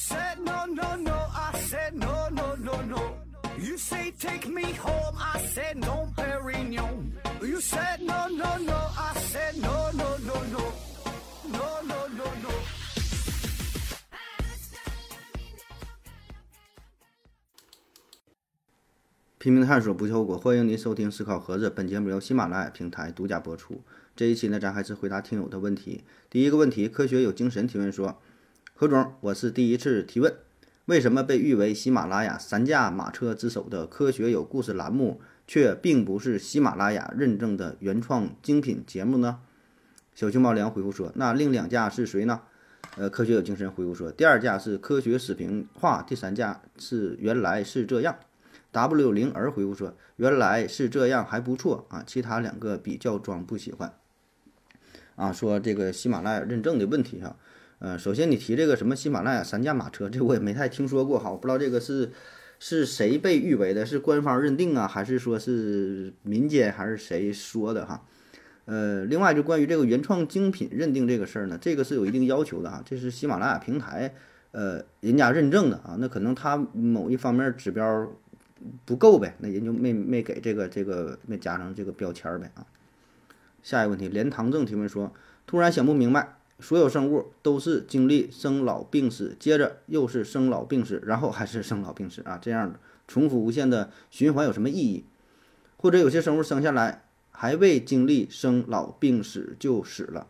said no, no, no. I said no, no, no, no. You say take me home. I said no, Perignon. You said no, no, no. I said no, no, no, no. No, no, no, no. 拼命探索不计后果，欢迎您收听《思考盒子》。本节目由喜马拉雅平台独家播出。这一期呢，咱还是回答听友的问题。第一个问题，科学有精神提问说：何总，我是第一次提问，为什么被誉为喜马拉雅三驾马车之首的《科学有故事》栏目，却并不是喜马拉雅认证的原创精品节目呢？小熊猫粮回复说：那另两架是谁呢？呃，科学有精神回复说：第二架是科学视频化，第三架是原来是这样。W 零儿回复说：“原来是这样，还不错啊。其他两个比较装，不喜欢。”啊，说这个喜马拉雅认证的问题哈。呃，首先你提这个什么喜马拉雅三驾马车，这我也没太听说过哈。我不知道这个是是谁被誉为的，是官方认定啊，还是说是民间，还是谁说的哈？呃，另外就关于这个原创精品认定这个事儿呢，这个是有一定要求的哈，这是喜马拉雅平台呃人家认证的啊，那可能他某一方面指标。不够呗，那人就没没给这个这个没加上这个标签儿呗啊。下一个问题，连唐正提问说，突然想不明白，所有生物都是经历生老病死，接着又是生老病死，然后还是生老病死啊，这样的重复无限的循环有什么意义？或者有些生物生下来还未经历生老病死就死了，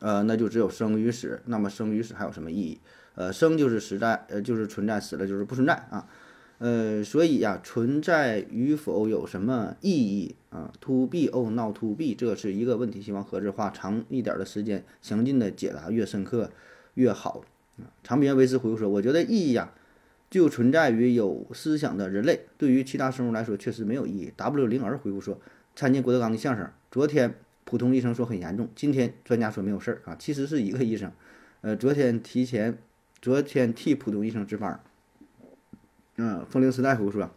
呃，那就只有生与死，那么生与死还有什么意义？呃，生就是实在，呃，就是存在，死了就是不存在啊。呃，所以呀，存在与否有什么意义啊？To be or not to be，这是一个问题。希望盒子花长一点的时间，详尽的解答，越深刻越好。啊，长篇维斯回复说：“我觉得意义呀，就存在于有思想的人类，对于其他生物来说确实没有意义。”W 零儿回复说：“参见郭德纲的相声，昨天普通医生说很严重，今天专家说没有事儿啊，其实是一个医生。呃，昨天提前，昨天替普通医生值班。”嗯，风铃时代回复说：“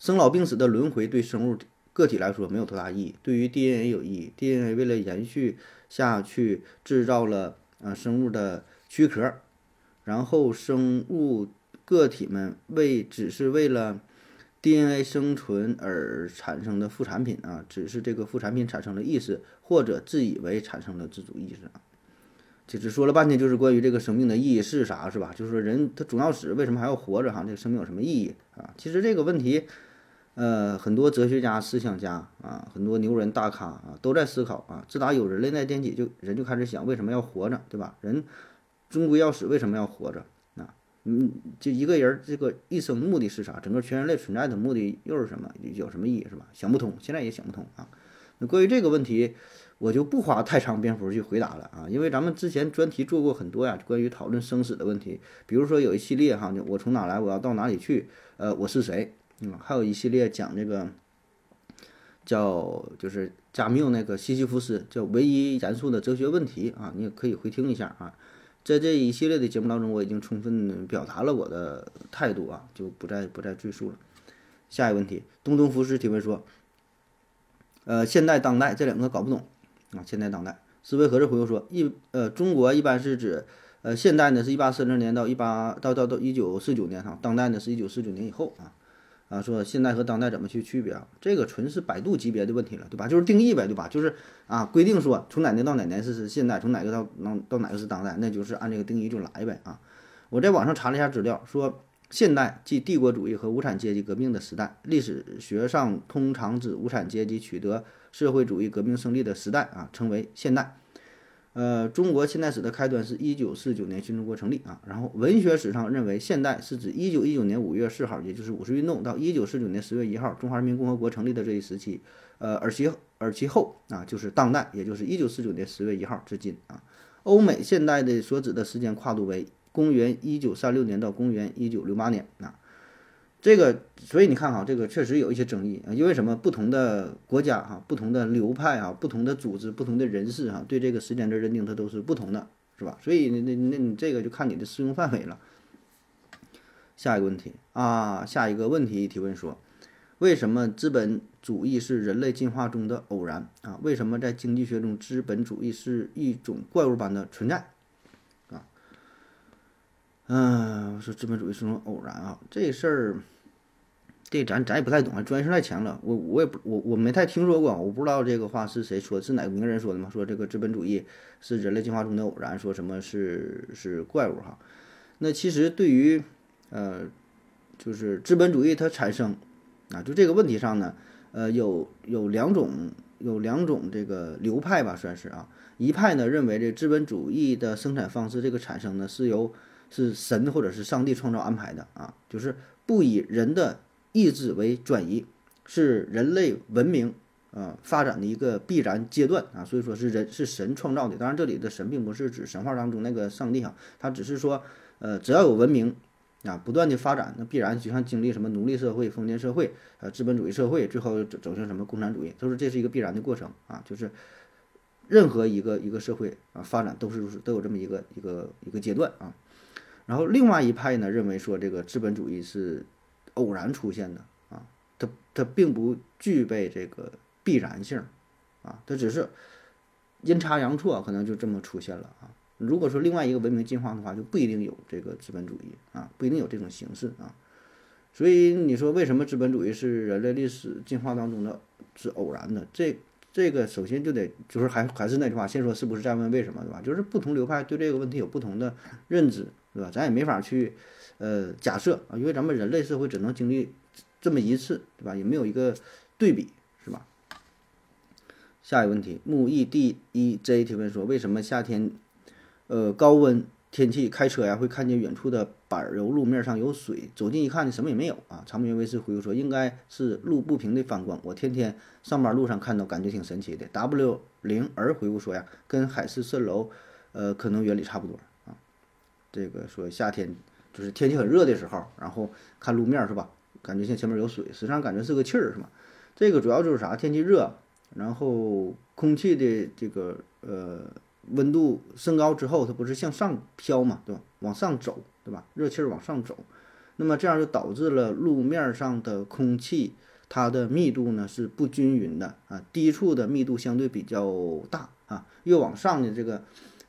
生老病死的轮回对生物个体来说没有多大意义，对于 DNA 有意义。DNA 为了延续下去，制造了啊生物的躯壳，然后生物个体们为只是为了 DNA 生存而产生的副产品啊，只是这个副产品产生了意识，或者自以为产生了自主意识啊。”其实说了半天，就是关于这个生命的意义是啥，是吧？就是说人他总要死，为什么还要活着？哈，这个生命有什么意义啊？其实这个问题，呃，很多哲学家、思想家啊，很多牛人大咖啊，都在思考啊。自打有人类那天起，就人就开始想，为什么要活着，对吧？人终归要死，为什么要活着啊？嗯，就一个人这个一生目的是啥？整个全人类存在的目的又是什么？有什么意义，是吧？想不通，现在也想不通啊。那关于这个问题。我就不花太长篇幅去回答了啊，因为咱们之前专题做过很多呀，关于讨论生死的问题，比如说有一系列哈，我从哪来，我要到哪里去，呃，我是谁，嗯，还有一系列讲这个叫就是加缪那个西西弗斯叫唯一严肃的哲学问题啊，你也可以回听一下啊，在这一系列的节目当中，我已经充分表达了我的态度啊，就不再不再赘述了。下一个问题，东东福斯提问说，呃，现代当代这两个搞不懂。啊，现代当代思维盒子回复说，一呃，中国一般是指，呃，现代呢是一八四零年到一八到到到一九四九年哈，当代呢是一九四九年以后啊，啊，说现代和当代怎么去区别啊？这个纯是百度级别的问题了，对吧？就是定义呗，对吧？就是啊，规定说从哪年到哪年是是现代，从哪个到能到哪个是当代，那就是按这个定义就来呗啊。我在网上查了一下资料，说现代即帝国主义和无产阶级革命的时代，历史学上通常指无产阶级取得。社会主义革命胜利的时代啊，称为现代。呃，中国现代史的开端是一九四九年新中国成立啊。然后文学史上认为，现代是指一九一九年五月四号，也就是五四运动到一九四九年十月一号，中华人民共和国成立的这一时期。呃，而其而其后啊，就是当代，也就是一九四九年十月一号至今啊。欧美现代的所指的时间跨度为公元一九三六年到公元一九六八年啊。这个，所以你看哈，这个确实有一些争议啊。因为什么？不同的国家哈，不同的流派啊，不同的组织，不同的人士哈，对这个时间的认定它都是不同的，是吧？所以那那那你这个就看你的适用范围了。下一个问题啊，下一个问题提问说，为什么资本主义是人类进化中的偶然啊？为什么在经济学中资本主义是一种怪物般的存在？嗯，说资本主义是种偶然啊，这事儿，这咱咱也不太懂啊，专业性太强了。我我也不我我没太听说过，我不知道这个话是谁说，是哪个名人说的吗？说这个资本主义是人类进化中的偶然，说什么是是怪物哈。那其实对于呃，就是资本主义它产生啊，就这个问题上呢，呃，有有两种有两种这个流派吧，算是啊。一派呢认为这资本主义的生产方式这个产生呢是由是神或者是上帝创造安排的啊，就是不以人的意志为转移，是人类文明啊发展的一个必然阶段啊，所以说是人是神创造的。当然，这里的神并不是指神话当中那个上帝哈，他只是说，呃，只要有文明啊不断的发展，那必然就像经历什么奴隶社会、封建社会、呃资本主义社会，最后走走向什么共产主义，都是这是一个必然的过程啊，就是任何一个一个社会啊发展都是都有这么一个一个一个阶段啊。然后另外一派呢认为说这个资本主义是偶然出现的啊，它它并不具备这个必然性啊，它只是阴差阳错可能就这么出现了啊。如果说另外一个文明进化的话，就不一定有这个资本主义啊，不一定有这种形式啊。所以你说为什么资本主义是人类历史进化当中的是偶然的？这这个首先就得就是还还是那句话，先说是不是再问为什么，对吧？就是不同流派对这个问题有不同的认知。对吧？咱也没法去，呃，假设啊，因为咱们人类社会只能经历这么一次，对吧？也没有一个对比，是吧？下一个问题，木易 d 一 j 提问说，为什么夏天，呃，高温天气开车呀，会看见远处的柏油路面上有水，走近一看呢，什么也没有啊？长明卫视回复说，应该是路不平的反光，我天天上班路上看到，感觉挺神奇的。w 零儿回复说呀，跟海市蜃楼，呃，可能原理差不多啊。这个说夏天就是天气很热的时候，然后看路面是吧？感觉像前面有水，实际上感觉是个气儿是吧？这个主要就是啥？天气热，然后空气的这个呃温度升高之后，它不是向上飘嘛，对吧？往上走，对吧？热气儿往上走，那么这样就导致了路面上的空气它的密度呢是不均匀的啊，低处的密度相对比较大啊，越往上的这个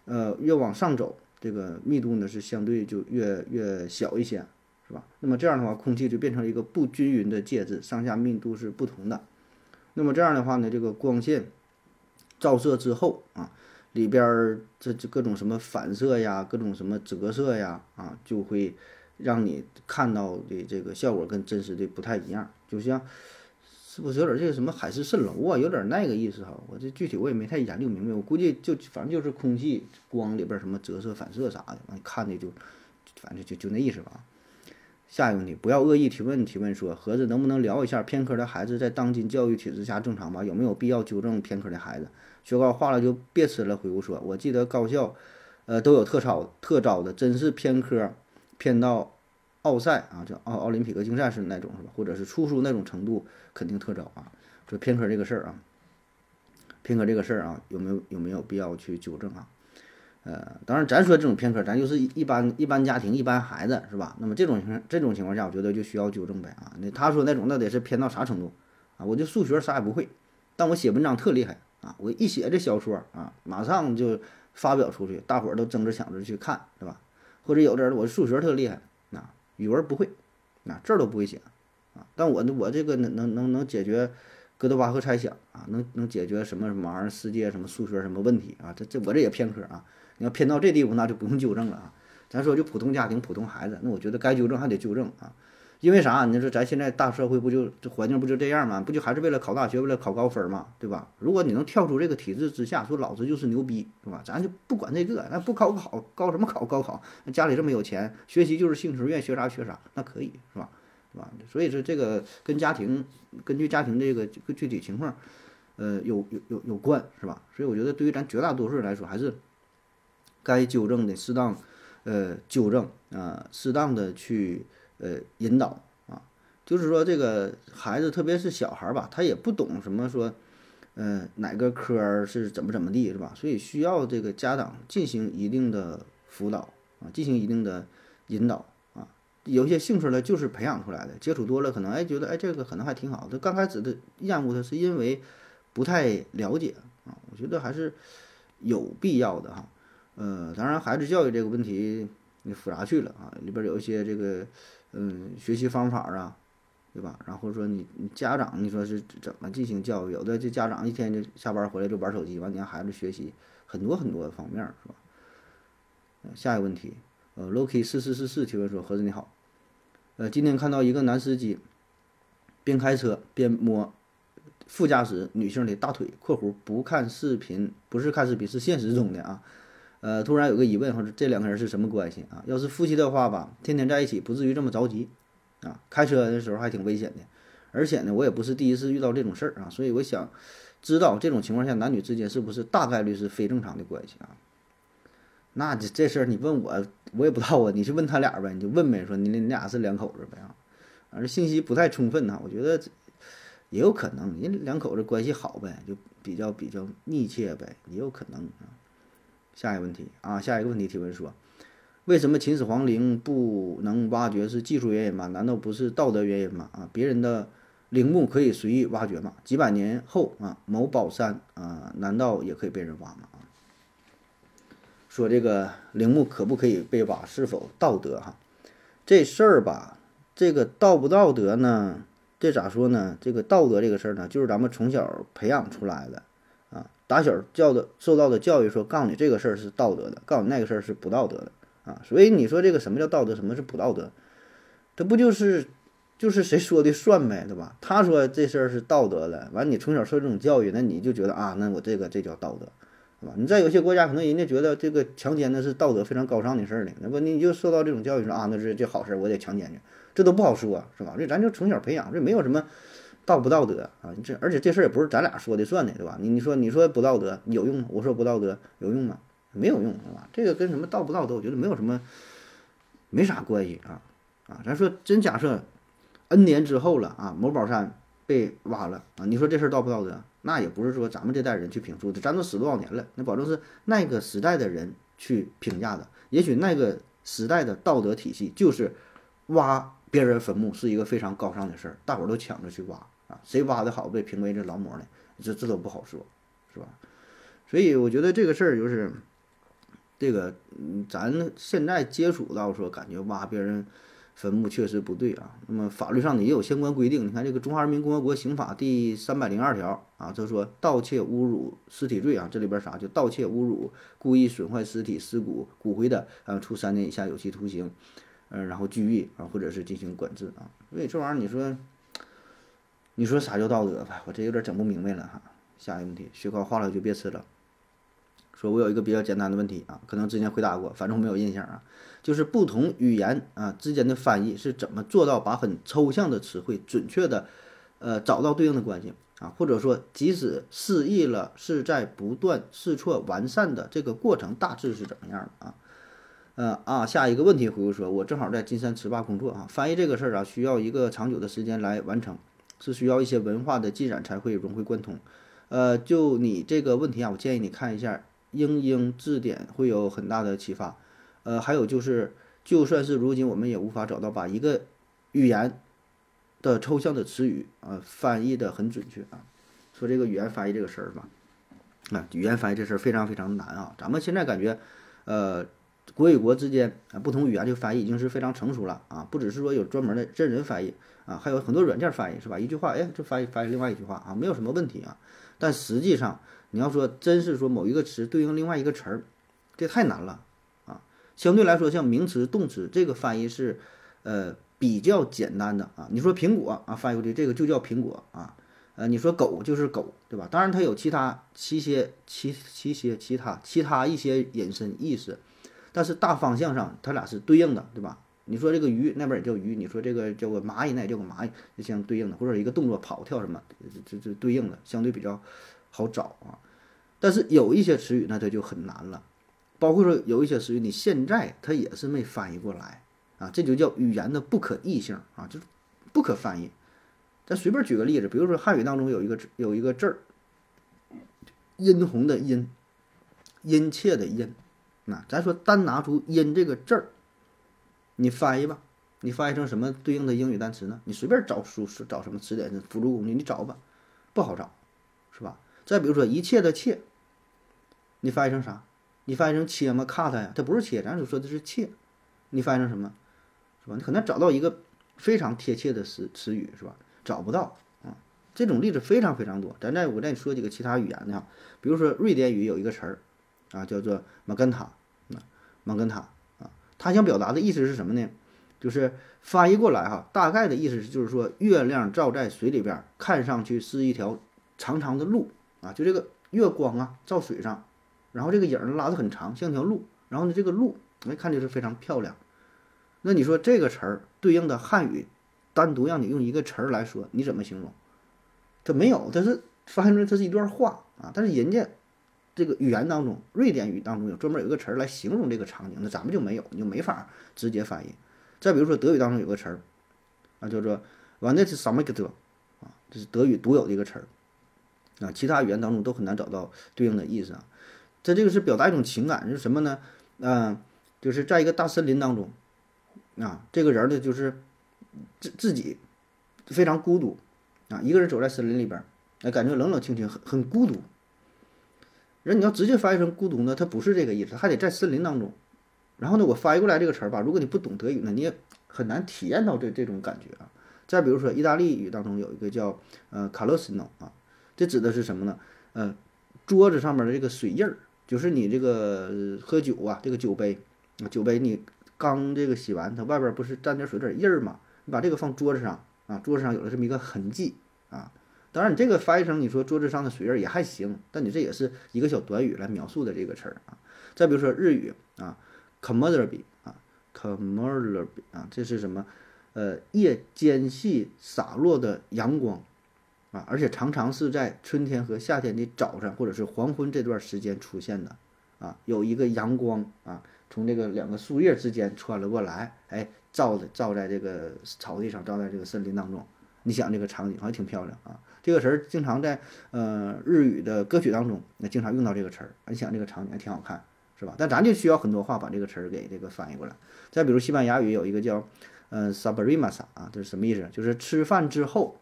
呃越往上走。这个密度呢是相对就越越小一些，是吧？那么这样的话，空气就变成了一个不均匀的介质，上下密度是不同的。那么这样的话呢，这个光线照射之后啊，里边儿这这各种什么反射呀，各种什么折射呀，啊，就会让你看到的这个效果跟真实的不太一样，就像。是不是有点这个什么海市蜃楼啊？有点那个意思哈。我这具体我也没太研究明白。我估计就反正就是空气光里边什么折射、反射啥的，完看的就反正就就那意思吧。下一个问题，不要恶意提问。提问说，盒子能不能聊一下偏科的孩子在当今教育体制下正常吗？有没有必要纠正偏科的孩子？学高化了就别吃了。回复说，我记得高校呃都有特招特招的，真是偏科偏到。奥赛啊，叫奥奥林匹克竞赛是那种是吧？或者是出书那种程度，肯定特招啊。说偏科这个事儿啊，偏科这个事儿啊，有没有有没有必要去纠正啊？呃，当然咱说这种偏科，咱就是一般一般家庭一般孩子是吧？那么这种情这种情况下，我觉得就需要纠正呗啊。那他说那种那得是偏到啥程度啊？我就数学啥也不会，但我写文章特厉害啊！我一写这小说啊，马上就发表出去，大伙儿都争着抢着去看，是吧？或者有的人我数学特厉害。啊语文不会，啊字儿都不会写，啊，但我呢，我这个能能能能解决哥德巴赫猜想啊，能能解决什么什么玩意儿世界什么数学什么问题啊？这这我这也偏科啊！你要偏到这地步，那就不用纠正了啊。咱说就普通家庭普通孩子，那我觉得该纠正还得纠正啊。因为啥？你说咱现在大社会不就这环境不就这样吗？不就还是为了考大学，为了考高分嘛，对吧？如果你能跳出这个体制之下，说老子就是牛逼，是吧？咱就不管这个，那不考考高什么考高考？那家里这么有钱，学习就是兴趣，愿意学啥学啥，那可以，是吧？是吧？所以说这个跟家庭，根据家庭这个具体情况，呃，有有有有关，是吧？所以我觉得对于咱绝大多数人来说，还是该纠正的适当，呃，纠正啊，适当的去。呃，引导啊，就是说这个孩子，特别是小孩吧，他也不懂什么说，呃，哪个科儿是怎么怎么地，是吧？所以需要这个家长进行一定的辅导啊，进行一定的引导啊。有些兴趣呢，就是培养出来的，接触多了，可能哎觉得哎这个可能还挺好。他刚开始的厌恶他，是因为不太了解啊。我觉得还是有必要的哈。呃，当然孩子教育这个问题。你复杂去了啊，里边有一些这个嗯学习方法啊，对吧？然后说你你家长你说是怎么进行教育？有的这家长一天就下班回来就玩手机，完你让孩子学习很多很多方面是吧？下一个问题，呃，Loki 四四四四提问说：何子你好，呃，今天看到一个男司机边开车边摸副驾驶女性的大腿（括弧不看视频，不是看视频，是现实中的啊）。呃，突然有个疑问，或者这两个人是什么关系啊？要是夫妻的话吧，天天在一起，不至于这么着急啊。开车的时候还挺危险的，而且呢，我也不是第一次遇到这种事儿啊，所以我想知道这种情况下男女之间是不是大概率是非正常的关系啊？那这这事儿你问我，我也不知道啊。你去问他俩呗，你就问呗，说你你俩是两口子呗啊。反正信息不太充分呐，我觉得也有可能，人两口子关系好呗，就比较比较密切呗，也有可能啊。下一个问题啊，下一个问题提问说，为什么秦始皇陵不能挖掘是技术原因吗？难道不是道德原因吗？啊，别人的陵墓可以随意挖掘吗？几百年后啊，某宝山啊，难道也可以被人挖吗？说这个陵墓可不可以被挖，是否道德？哈，这事儿吧，这个道不道德呢？这咋说呢？这个道德这个事儿呢，就是咱们从小培养出来的，打小教的、受到的教育，说告诉你这个事儿是道德的，告诉你那个事儿是不道德的啊。所以你说这个什么叫道德，什么是不道德？这不就是就是谁说的算呗，对吧？他说这事儿是道德的，完你从小受这种教育，那你就觉得啊，那我这个这叫道德。是吧？你在有些国家，可能人家觉得这个强奸那是道德非常高尚的事儿呢，那不你就受到这种教育说啊，那是这好事儿，我得强奸去，这都不好说，是吧？这咱就从小培养，这没有什么道不道德啊。这而且这事儿也不是咱俩说的算的，对吧？你你说你说不道德有用吗？我说不道德有用吗？没有用，是吧？这个跟什么道不道德，我觉得没有什么没啥关系啊啊！咱说真假设 N 年之后了啊，某宝山被挖了啊，你说这事儿道不道德？那也不是说咱们这代人去评述的，咱都死多少年了，那保证是那个时代的人去评价的。也许那个时代的道德体系就是挖别人坟墓是一个非常高尚的事儿，大伙儿都抢着去挖谁挖的好被评为这劳模呢？这这都不好说，是吧？所以我觉得这个事儿就是这个，嗯，咱现在接触到说感觉挖别人。坟墓确实不对啊，那么法律上呢也有相关规定。你看这个《中华人民共和国刑法》第三百零二条啊，就说盗窃侮辱尸体罪啊，这里边啥就盗窃侮辱、故意损坏尸体尸骨骨灰的，啊，处三年以下有期徒刑，嗯，然后拘役啊，或者是进行管制啊。所以这玩意儿你说，你说啥叫道德吧？我这有点整不明白了哈。下一个问题，雪糕化了就别吃了。说我有一个比较简单的问题啊，可能之前回答过，反正我没有印象啊。就是不同语言啊之间的翻译是怎么做到把很抽象的词汇准确的，呃找到对应的关系啊？或者说，即使失忆了，是在不断试错完善的这个过程大致是怎么样的啊？呃啊，下一个问题回复说，我正好在金山词霸工作啊，翻译这个事儿啊需要一个长久的时间来完成，是需要一些文化的浸染才会融会贯通。呃，就你这个问题啊，我建议你看一下。英英字典会有很大的启发，呃，还有就是，就算是如今我们也无法找到把一个语言的抽象的词语啊翻译的很准确啊。说这个语言翻译这个事儿吧，啊，语言翻译这事儿非常非常难啊。咱们现在感觉，呃，国与国之间啊不同语言的翻译已经是非常成熟了啊，不只是说有专门的真人翻译啊，还有很多软件翻译是吧？一句话，哎，这翻译翻译另外一句话啊，没有什么问题啊。但实际上。你要说真是说某一个词对应另外一个词儿，这太难了啊！相对来说，像名词、动词这个翻译是，呃，比较简单的啊。你说苹果啊，翻译过去这个就叫苹果啊。呃，你说狗就是狗，对吧？当然它有其他、其些、其、其些、其他、其他一些引申意思，但是大方向上它俩是对应的，对吧？你说这个鱼那边也叫鱼，你说这个叫个蚂蚁那也叫个蚂蚁，就相对应的，或者一个动作跑跳什么，这这这对应的，相对比较。好找啊，但是有一些词语那它就很难了，包括说有一些词语你现在它也是没翻译过来啊，这就叫语言的不可译性啊，就是不可翻译。咱随便举个例子，比如说汉语当中有一个有一个字儿，殷红的殷，殷切的殷，那咱说单拿出殷这个字儿，你翻译吧，你翻译成什么对应的英语单词呢？你随便找书找什么词典的辅助工具，你找吧，不好找，是吧？再比如说一切的切，你翻译成啥？你翻译成切吗？cut 呀？它不是切，咱就说的是切，你翻译成什么，是吧？你很难找到一个非常贴切的词词语，是吧？找不到啊。这种例子非常非常多。咱再我再说几个其他语言的哈，比如说瑞典语有一个词儿啊，叫做玛根塔蒙，根塔啊，他想表达的意思是什么呢？就是翻译过来哈，大概的意思是就是说，月亮照在水里边，看上去是一条长长的路啊，就这个月光啊照水上，然后这个影儿拉得很长，像条路，然后呢这个路哎看着是非常漂亮。那你说这个词儿对应的汉语，单独让你用一个词儿来说，你怎么形容？它没有，它是翻译出来，它是一段话啊，但是人家这个语言当中，瑞典语当中有专门有一个词儿来形容这个场景，那咱们就没有，你就没法直接翻译。再比如说德语当中有个词儿，啊叫做 w a n e t s a m e g t 啊，这是德语独有的一个词儿，啊，其他语言当中都很难找到对应的意思啊。这这个是表达一种情感，是什么呢？嗯，就是在一个大森林当中，啊，这个人呢就是自自己非常孤独，啊，一个人走在森林里边，哎，感觉冷冷清清，很很孤独。人你要直接翻译成孤独呢，它不是这个意思，还得在森林当中。然后呢，我翻译过来这个词儿吧，如果你不懂德语呢，你也很难体验到这这种感觉啊。再比如说，意大利语当中有一个叫呃卡洛斯诺啊，这指的是什么呢？呃，桌子上面的这个水印儿，就是你这个喝酒啊，这个酒杯，酒杯你刚这个洗完，它外边不是沾点水点印儿嘛？你把这个放桌子上啊，桌子上有了这么一个痕迹啊。当然，你这个翻译成你说桌子上的水印也还行，但你这也是一个小短语来描述的这个词儿啊。再比如说日语啊。c o m m o d e r y 啊 c o m m o d e r y 啊，这是什么？呃，夜间隙洒落的阳光啊，而且常常是在春天和夏天的早上或者是黄昏这段时间出现的啊，有一个阳光啊，从这个两个树叶之间穿了过来，哎，照的照在这个草地上，照在这个森林当中，你想这个场景还挺漂亮啊。这个词儿经常在呃日语的歌曲当中，那经常用到这个词儿，你想这个场景还挺好看。是吧？但咱就需要很多话把这个词儿给这个翻译过来。再比如西班牙语有一个叫，呃，sabrimasa 啊，这是什么意思？就是吃饭之后，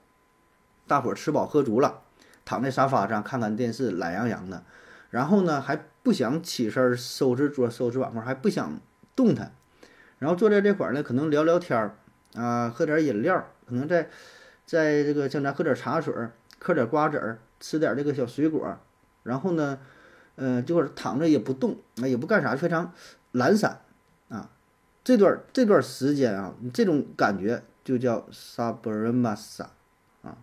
大伙儿吃饱喝足了，躺在沙发上看看电视，懒洋洋的，然后呢还不想起身收拾桌、收拾碗筷，还不想动弹，然后坐在这块儿呢，可能聊聊天儿啊，喝点饮料，可能在在这个像咱喝点茶水，嗑点瓜子儿，吃点这个小水果，然后呢。呃，这会儿躺着也不动，啊，也不干啥，非常懒散啊。这段这段时间啊，你这种感觉就叫 sabramasa 啊。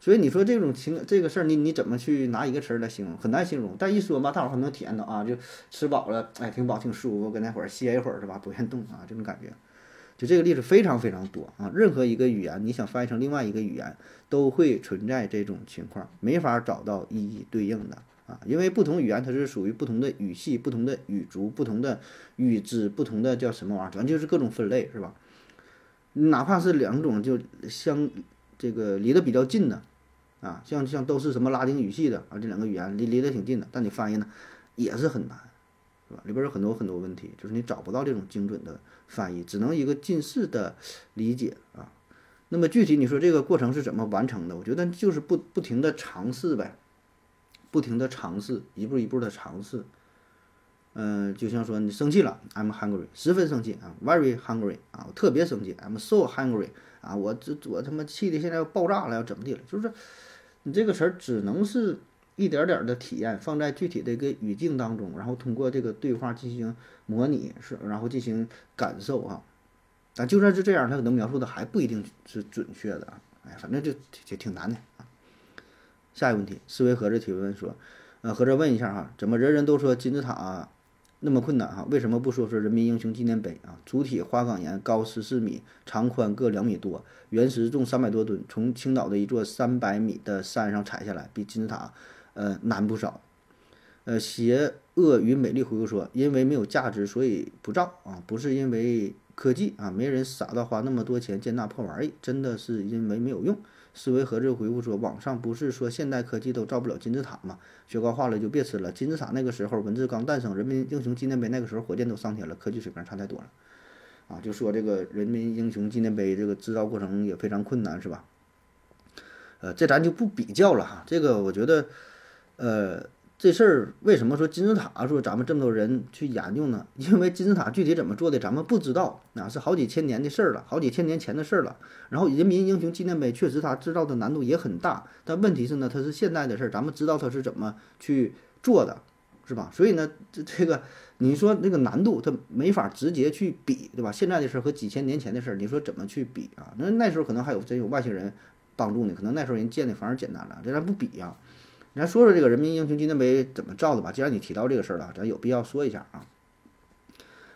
所以你说这种情这个事儿，你你怎么去拿一个词儿来形容？很难形容。但一说吧，大伙儿还能体验到啊，就吃饱了，哎，挺饱，挺舒服，跟那会儿歇一会儿是吧？不愿动啊，这种感觉。就这个例子非常非常多啊。任何一个语言，你想翻译成另外一个语言，都会存在这种情况，没法找到一一对应的。啊，因为不同语言它是属于不同的语系、不同的语族、不同的语支、不同的叫什么玩意儿，反正就是各种分类，是吧？哪怕是两种就相这个离得比较近的，啊，像像都是什么拉丁语系的啊，这两个语言离离得挺近的，但你翻译呢也是很难，里边有很多很多问题，就是你找不到这种精准的翻译，只能一个近似的理解啊。那么具体你说这个过程是怎么完成的？我觉得就是不不停的尝试呗。不停的尝试，一步一步的尝试，嗯，就像说你生气了，I'm hungry，十分生气啊，very hungry 啊，我特别生气，I'm so hungry 啊，我这我他妈气的现在要爆炸了，要怎么地了？就是你这个词儿只能是一点点的体验，放在具体的一个语境当中，然后通过这个对话进行模拟，是然后进行感受啊。但就算是这样，他可能描述的还不一定是准确的啊。哎，反正就就挺难的啊。下一个问题，思维盒子提问说，呃，合着问一下哈，怎么人人都说金字塔那么困难哈？为什么不说说人民英雄纪念碑啊？主体花岗岩高十四米，长宽各两米多，原石重三百多吨，从青岛的一座三百米的山上采下来，比金字塔呃难不少。呃，邪恶与美丽回复说，因为没有价值，所以不造啊，不是因为科技啊，没人傻到花那么多钱建那破玩意，真的是因为没有用。思维盒子回复说：“网上不是说现代科技都造不了金字塔吗？雪糕化了就别吃了。金字塔那个时候文字刚诞生，人民英雄纪念碑那个时候火箭都上天了，科技水平差太多了。啊，就说这个人民英雄纪念碑这个制造过程也非常困难，是吧？呃，这咱就不比较了哈。这个我觉得，呃，这事儿为什么说金字塔说咱们这么多人去研究呢？因为金字塔具体怎么做的咱们不知道，那是好几千年的事儿了，好几千年前的事儿了。然后人民英雄纪念碑确实它制造的难度也很大，但问题是呢，它是现代的事儿，咱们知道它是怎么去做的，是吧？所以呢，这这个你说那个难度它没法直接去比，对吧？现在的事儿和几千年前的事儿，你说怎么去比啊？那那时候可能还有真有外星人帮助呢，可能那时候人建的反而简单了，这咱不比呀。咱说说这个人民英雄纪念碑怎么造的吧。既然你提到这个事儿了，咱有必要说一下啊。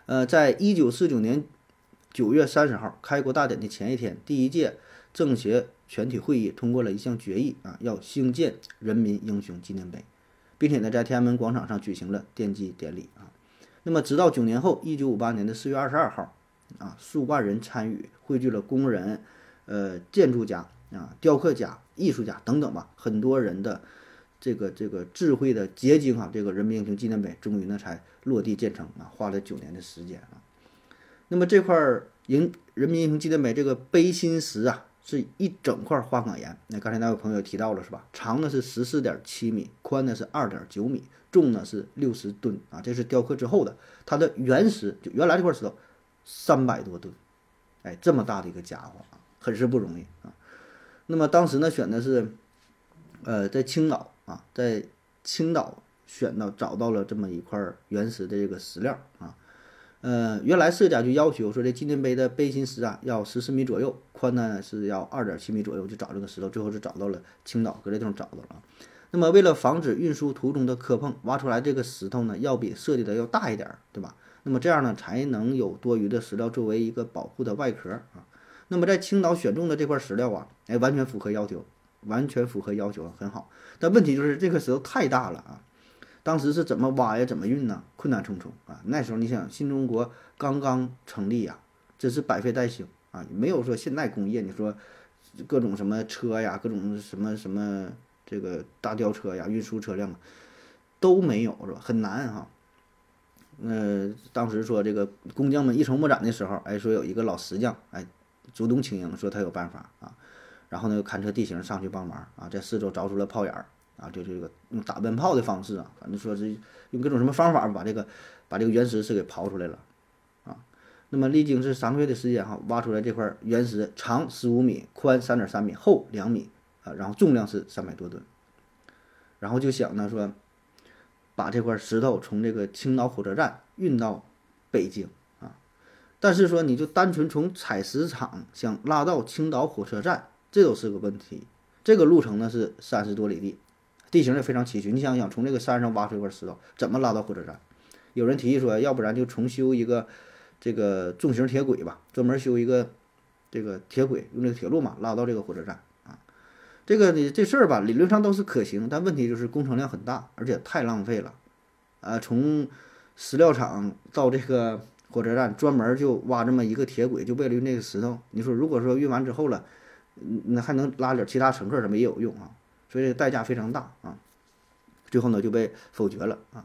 呃，在一九四九年九月三十号开国大典的前一天，第一届政协全体会议通过了一项决议啊，要兴建人民英雄纪念碑，并且呢，在天安门广场上举行了奠基典礼啊。那么，直到九年后，一九五八年的四月二十二号啊，数万人参与，汇聚了工人、呃，建筑家啊、雕刻家、艺术家等等吧，很多人的。这个这个智慧的结晶啊，这个人民英雄纪念碑终于呢才落地建成啊，花了九年的时间啊。那么这块人人民英雄纪念碑这个碑心石啊，是一整块花岗岩。那刚才那位朋友提到了是吧？长呢是十四点七米，宽呢是二点九米，重呢是六十吨啊。这是雕刻之后的，它的原石就原来这块石头三百多吨，哎，这么大的一个家伙啊，很是不容易啊。那么当时呢选的是，呃，在青岛。啊，在青岛选到找到了这么一块原石的这个石料啊，呃，原来设计家就要求说这纪念碑的碑心石啊要十四米左右，宽呢是要二点七米左右，就找这个石头，最后是找到了青岛，搁这地方找到了。那么为了防止运输途中的磕碰，挖出来这个石头呢要比设计的要大一点，对吧？那么这样呢才能有多余的石料作为一个保护的外壳啊。那么在青岛选中的这块石料啊，哎，完全符合要求。完全符合要求，很好。但问题就是这个石头太大了啊！当时是怎么挖呀？怎么运呢？困难重重啊！那时候你想，新中国刚刚成立呀，这是百废待兴啊，没有说现代工业。你说各种什么车呀，各种什么什么这个大吊车呀，运输车辆都没有，是吧？很难哈。呃，当时说这个工匠们一筹莫展的时候，哎，说有一个老石匠，哎，主动请缨，说他有办法啊。然后呢，勘测地形上去帮忙啊，在四周凿出了炮眼儿啊，就这个用打闷炮的方式啊，反正说是用各种什么方法把这个把这个原石是给刨出来了啊。那么历经是三个月的时间哈，挖出来这块原石长十五米，宽三点三米，厚两米啊，然后重量是三百多吨。然后就想呢说，把这块石头从这个青岛火车站运到北京啊，但是说你就单纯从采石场想拉到青岛火车站。这都是个问题，这个路程呢是三十多里地，地形也非常崎岖。你想想，从这个山上挖出一块石头，怎么拉到火车站？有人提议说，要不然就重修一个这个重型铁轨吧，专门修一个这个铁轨，用这个铁路嘛拉到这个火车站啊。这个呢，这事儿吧，理论上都是可行，但问题就是工程量很大，而且太浪费了。啊，从石料厂到这个火车站，专门就挖这么一个铁轨，就为了运那个石头。你说，如果说运完之后了，那还能拉点其他乘客什么也有用啊，所以这个代价非常大啊，最后呢就被否决了啊。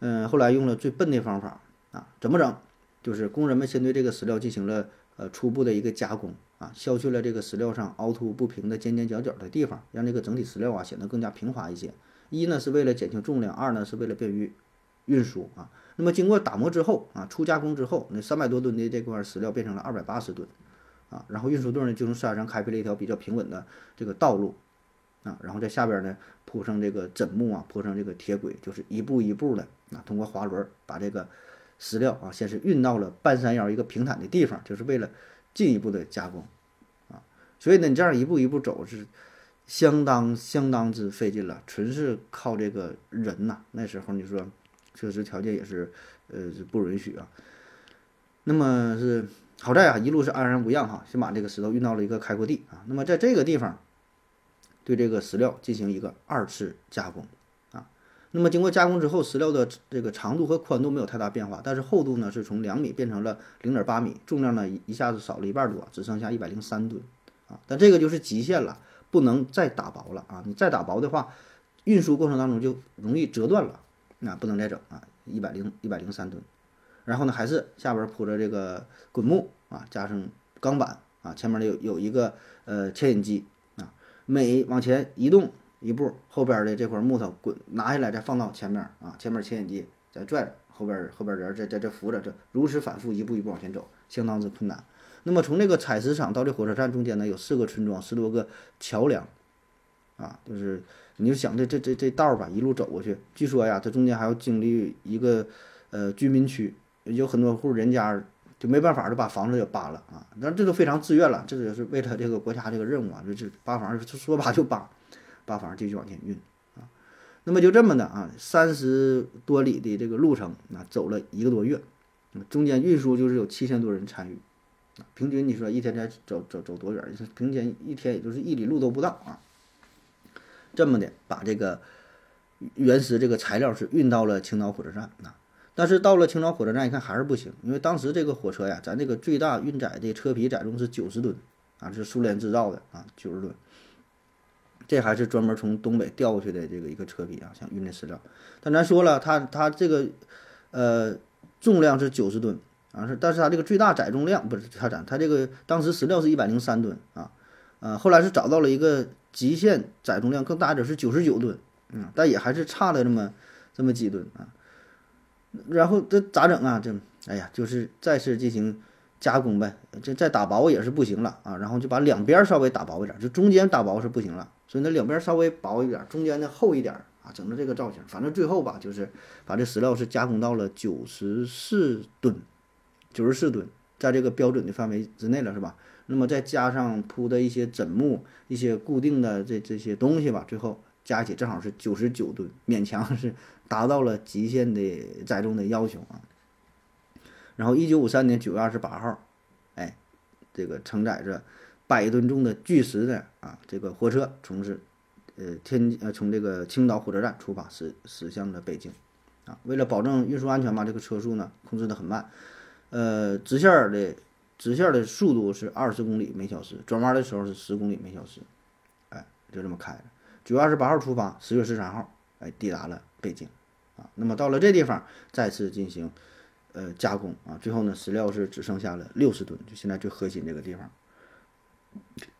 嗯，后来用了最笨的方法啊，怎么整？就是工人们先对这个石料进行了呃初步的一个加工啊，削去了这个石料上凹凸不平的尖尖角角的地方，让这个整体石料啊显得更加平滑一些。一呢是为了减轻重量，二呢是为了便于运输啊。那么经过打磨之后啊，初加工之后，那三百多吨的这块石料变成了二百八十吨。啊，然后运输队呢就从山上开辟了一条比较平稳的这个道路，啊，然后在下边呢铺上这个枕木啊，铺上这个铁轨，就是一步一步的啊，通过滑轮把这个石料啊，先是运到了半山腰一个平坦的地方，就是为了进一步的加工，啊，所以呢你这样一步一步走是相当相当之费劲了，纯是靠这个人呐，那时候你说确实条件也是呃不允许啊，那么是。好在啊，一路是安然无恙哈，先把这个石头运到了一个开阔地啊。那么在这个地方，对这个石料进行一个二次加工啊。那么经过加工之后，石料的这个长度和宽度没有太大变化，但是厚度呢是从两米变成了零点八米，重量呢一下子少了一半多，只剩下一百零三吨啊。但这个就是极限了，不能再打薄了啊！你再打薄的话，运输过程当中就容易折断了，那不能再整啊！一百零一百零三吨。然后呢，还是下边铺着这个滚木啊，加上钢板啊，前面呢有有一个呃牵引机啊，每往前移动一步，后边的这块木头滚拿下来，再放到前面啊，前面牵引机再拽着，后边后边人再在这扶着，这如此反复，一步一步往前走，相当之困难。那么从这个采石场到这火车站中间呢，有四个村庄，十多个桥梁，啊，就是你就想这这这这道吧，一路走过去，据说呀，这中间还要经历一个呃居民区，有很多户人家就没办法就把房子给扒了啊，但这都非常自愿了，这也是为了这个国家这个任务啊，就是扒房说扒就扒。扒房继续往前运啊，那么就这么的啊，三十多里的这个路程啊，走了一个多月，中间运输就是有七千多人参与，平均你说一天才走走走多远？平均一天也就是一里路都不到啊。这么的把这个原石这个材料是运到了青岛火车站啊，但是到了青岛火车站一看还是不行，因为当时这个火车呀，咱这个最大运载的车皮载重是九十吨啊，是苏联制造的啊，九十吨。这还是专门从东北调过去的这个一个车皮啊，想运的石料。但咱说了，它它这个呃重量是九十吨啊，是，但是它这个最大载重量不是它载，它这个当时石料是一百零三吨啊，呃，后来是找到了一个极限载重量更大一点是九十九吨，嗯，但也还是差了这么这么几吨啊。然后这咋整啊？这哎呀，就是再次进行。加工呗，这再打薄也是不行了啊，然后就把两边稍微打薄一点，就中间打薄是不行了，所以那两边稍微薄一点，中间的厚一点啊，整成这个造型。反正最后吧，就是把这石料是加工到了九十四吨，九十四吨，在这个标准的范围之内了，是吧？那么再加上铺的一些枕木、一些固定的这这些东西吧，最后加起正好是九十九吨，勉强是达到了极限的载重的要求啊。然后，一九五三年九月二十八号，哎，这个承载着百吨重的巨石的啊，这个火车从是呃天呃从这个青岛火车站出发，驶驶向了北京啊。为了保证运输安全嘛，这个车速呢控制的很慢，呃，直线的直线的速度是二十公里每小时，转弯的时候是十公里每小时，哎，就这么开的。九月二十八号出发，十月十三号，哎，抵达了北京啊。那么到了这地方，再次进行。呃，加工啊，最后呢，石料是只剩下了六十吨，就现在最核心这个地方。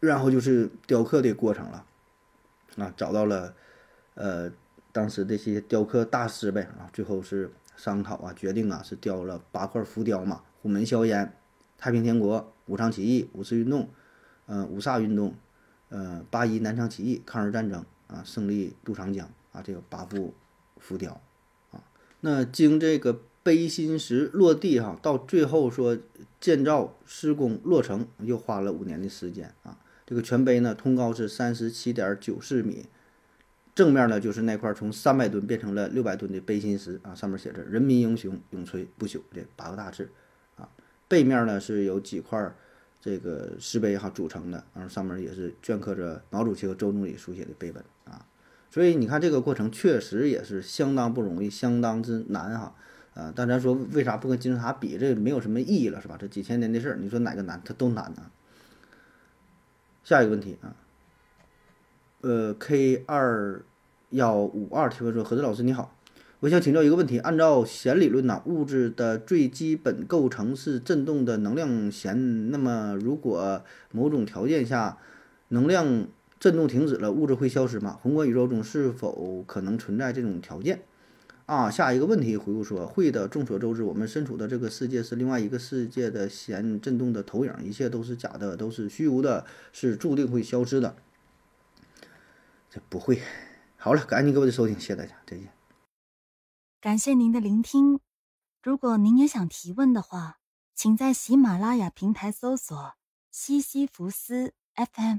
然后就是雕刻的过程了，啊，找到了呃当时这些雕刻大师呗啊，最后是商讨啊，决定啊是雕了八块浮雕嘛，虎门销烟、太平天国、武昌起义、五四运动、呃五卅运动、呃八一南昌起义、抗日战争啊，胜利渡长江啊，这个八幅浮雕，那经这个。碑心石落地哈，到最后说建造施工落成，又花了五年的时间啊。这个全碑呢，通高是三十七点九四米，正面呢就是那块从三百吨变成了六百吨的碑心石啊，上面写着“人民英雄永垂不朽”这八个大字啊。背面呢是有几块这个石碑哈组成的，然后上面也是镌刻着毛主席和周总理书写的碑文。所以你看这个过程确实也是相当不容易，相当之难哈。啊，但咱说为啥不跟金字塔比？这没有什么意义了，是吧？这几千年的事儿，你说哪个难？它都难呢。下一个问题啊，呃，K 二幺五二提问说：何志老师你好，我想请教一个问题。按照弦理论呢，物质的最基本构成是振动的能量弦。那么，如果某种条件下能量振动停止了，物质会消失吗？宏观宇宙中是否可能存在这种条件？啊，下一个问题回复说会的。众所周知，我们身处的这个世界是另外一个世界的弦振动的投影，一切都是假的，都是虚无的，是注定会消失的。这不会。好了，感谢各位的收听，谢谢大家，再见。感谢您的聆听。如果您也想提问的话，请在喜马拉雅平台搜索“西西弗斯 FM”，